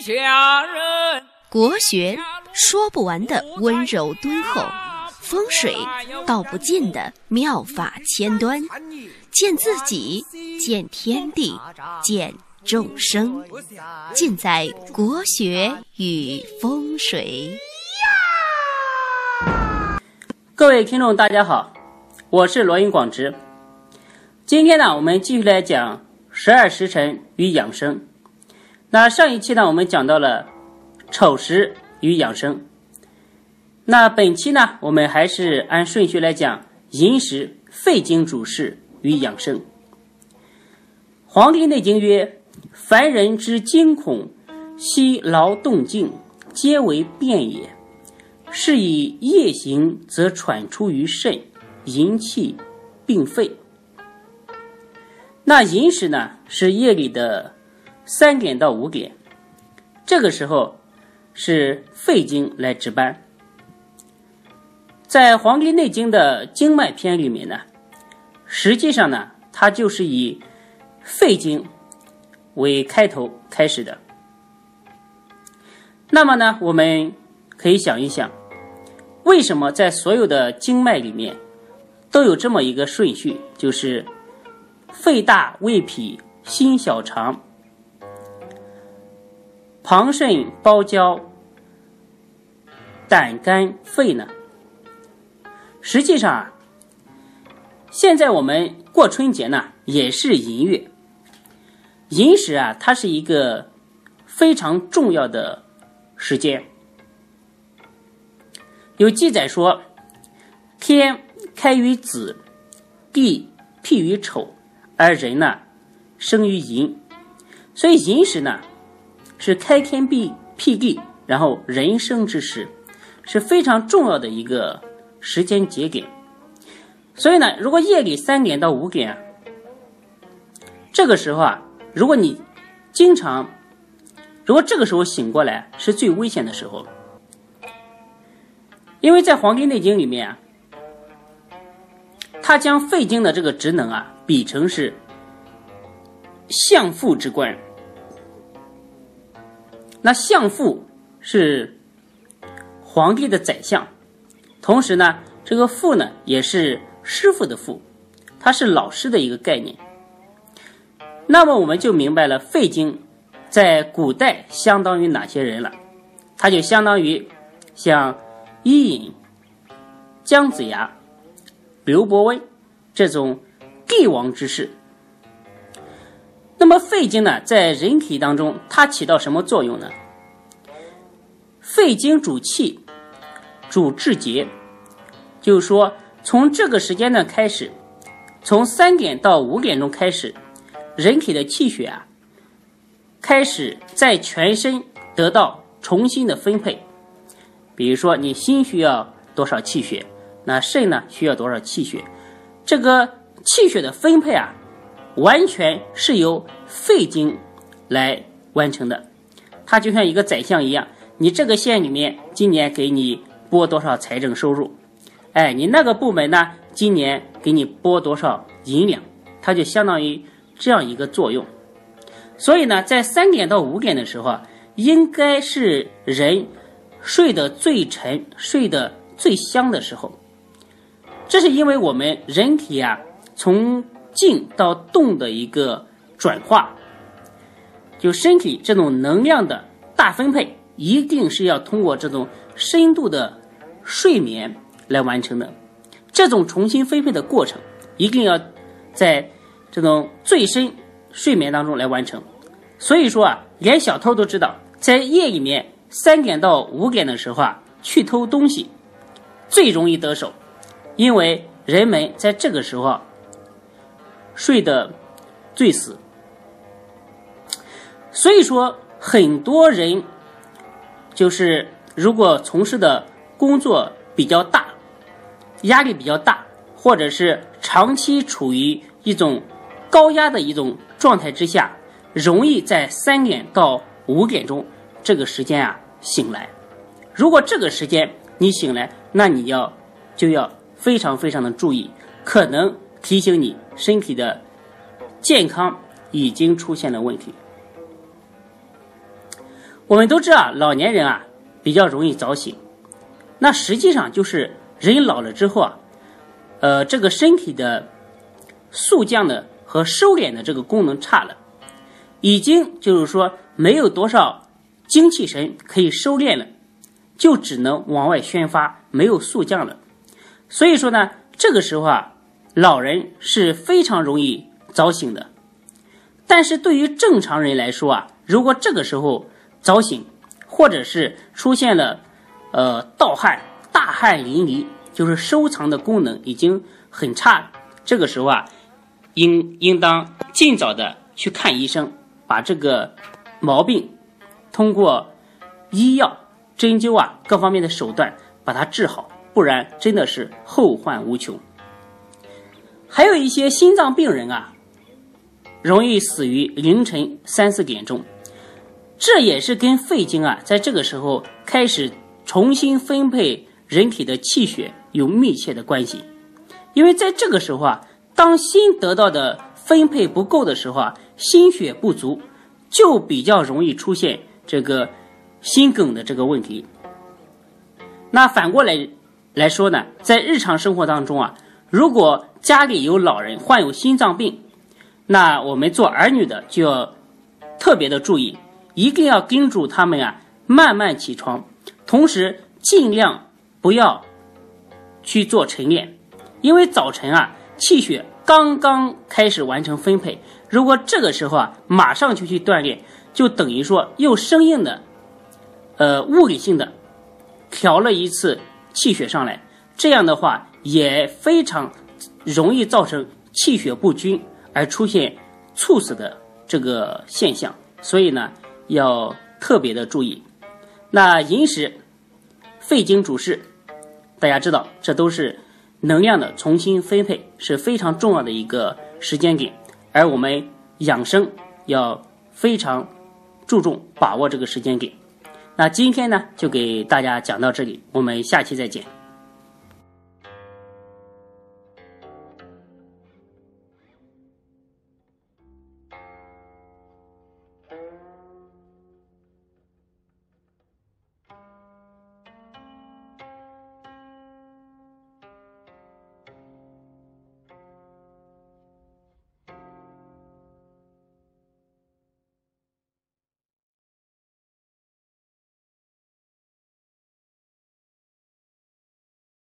下人。国学说不完的温柔敦厚，风水道不尽的妙法千端，见自己，见天地，见众生，尽在国学与风水。各位听众，大家好，我是罗云广之。今天呢，我们继续来讲十二时辰与养生。那上一期呢，我们讲到了丑时与养生。那本期呢，我们还是按顺序来讲寅时、肺经主事与养生。《黄帝内经》曰：“凡人之惊恐，悉劳动静，皆为变也。是以夜行则喘出于肾，淫气并肺。”那寅时呢，是夜里的。三点到五点，这个时候是肺经来值班。在《黄帝内经》的经脉篇里面呢，实际上呢，它就是以肺经为开头开始的。那么呢，我们可以想一想，为什么在所有的经脉里面都有这么一个顺序，就是肺大、胃脾、心小、肠。旁肾、包胶、胆、肝、肺呢？实际上啊，现在我们过春节呢，也是寅月。寅时啊，它是一个非常重要的时间。有记载说，天开于子，地辟于丑，而人呢，生于寅。所以寅时呢。是开天辟辟地，然后人生之时，是非常重要的一个时间节点。所以呢，如果夜里三点到五点，这个时候啊，如果你经常，如果这个时候醒过来，是最危险的时候。因为在《黄帝内经》里面啊，他将肺经的这个职能啊，比成是相父之官。那相父是皇帝的宰相，同时呢，这个父呢也是师傅的父，他是老师的一个概念。那么我们就明白了肺经在古代相当于哪些人了？他就相当于像伊尹、姜子牙、刘伯温这种帝王之士。那么肺经呢，在人体当中，它起到什么作用呢？肺经主气，主志节，就是说，从这个时间段开始，从三点到五点钟开始，人体的气血啊，开始在全身得到重新的分配。比如说，你心需要多少气血，那肾呢需要多少气血，这个气血的分配啊。完全是由肺经来完成的，它就像一个宰相一样。你这个县里面今年给你拨多少财政收入？哎，你那个部门呢，今年给你拨多少银两？它就相当于这样一个作用。所以呢，在三点到五点的时候啊，应该是人睡得最沉、睡得最香的时候。这是因为我们人体啊，从静到动的一个转化，就身体这种能量的大分配，一定是要通过这种深度的睡眠来完成的。这种重新分配的过程，一定要在这种最深睡眠当中来完成。所以说啊，连小偷都知道，在夜里面三点到五点的时候啊，去偷东西最容易得手，因为人们在这个时候。睡得最死，所以说很多人就是如果从事的工作比较大，压力比较大，或者是长期处于一种高压的一种状态之下，容易在三点到五点钟这个时间啊醒来。如果这个时间你醒来，那你要就要非常非常的注意，可能。提醒你，身体的健康已经出现了问题。我们都知道，老年人啊比较容易早醒，那实际上就是人老了之后啊，呃，这个身体的速降的和收敛的这个功能差了，已经就是说没有多少精气神可以收敛了，就只能往外宣发，没有速降了。所以说呢，这个时候啊，老人是非常容易早醒的。但是对于正常人来说啊，如果这个时候早醒，或者是出现了呃盗汗、大汗淋漓，就是收藏的功能已经很差了。这个时候啊，应应当尽早的去看医生，把这个毛病通过医药、针灸啊各方面的手段把它治好，不然真的是后患无穷。还有一些心脏病人啊。容易死于凌晨三四点钟，这也是跟肺经啊在这个时候开始重新分配人体的气血有密切的关系。因为在这个时候啊，当心得到的分配不够的时候啊，心血不足，就比较容易出现这个心梗的这个问题。那反过来来说呢，在日常生活当中啊，如果家里有老人患有心脏病，那我们做儿女的就要特别的注意，一定要叮嘱他们啊，慢慢起床，同时尽量不要去做晨练，因为早晨啊气血刚刚开始完成分配，如果这个时候啊马上就去锻炼，就等于说又生硬的，呃物理性的调了一次气血上来，这样的话也非常容易造成气血不均。而出现猝死的这个现象，所以呢要特别的注意。那寅时肺经主事，大家知道这都是能量的重新分配，是非常重要的一个时间点。而我们养生要非常注重把握这个时间点。那今天呢就给大家讲到这里，我们下期再见。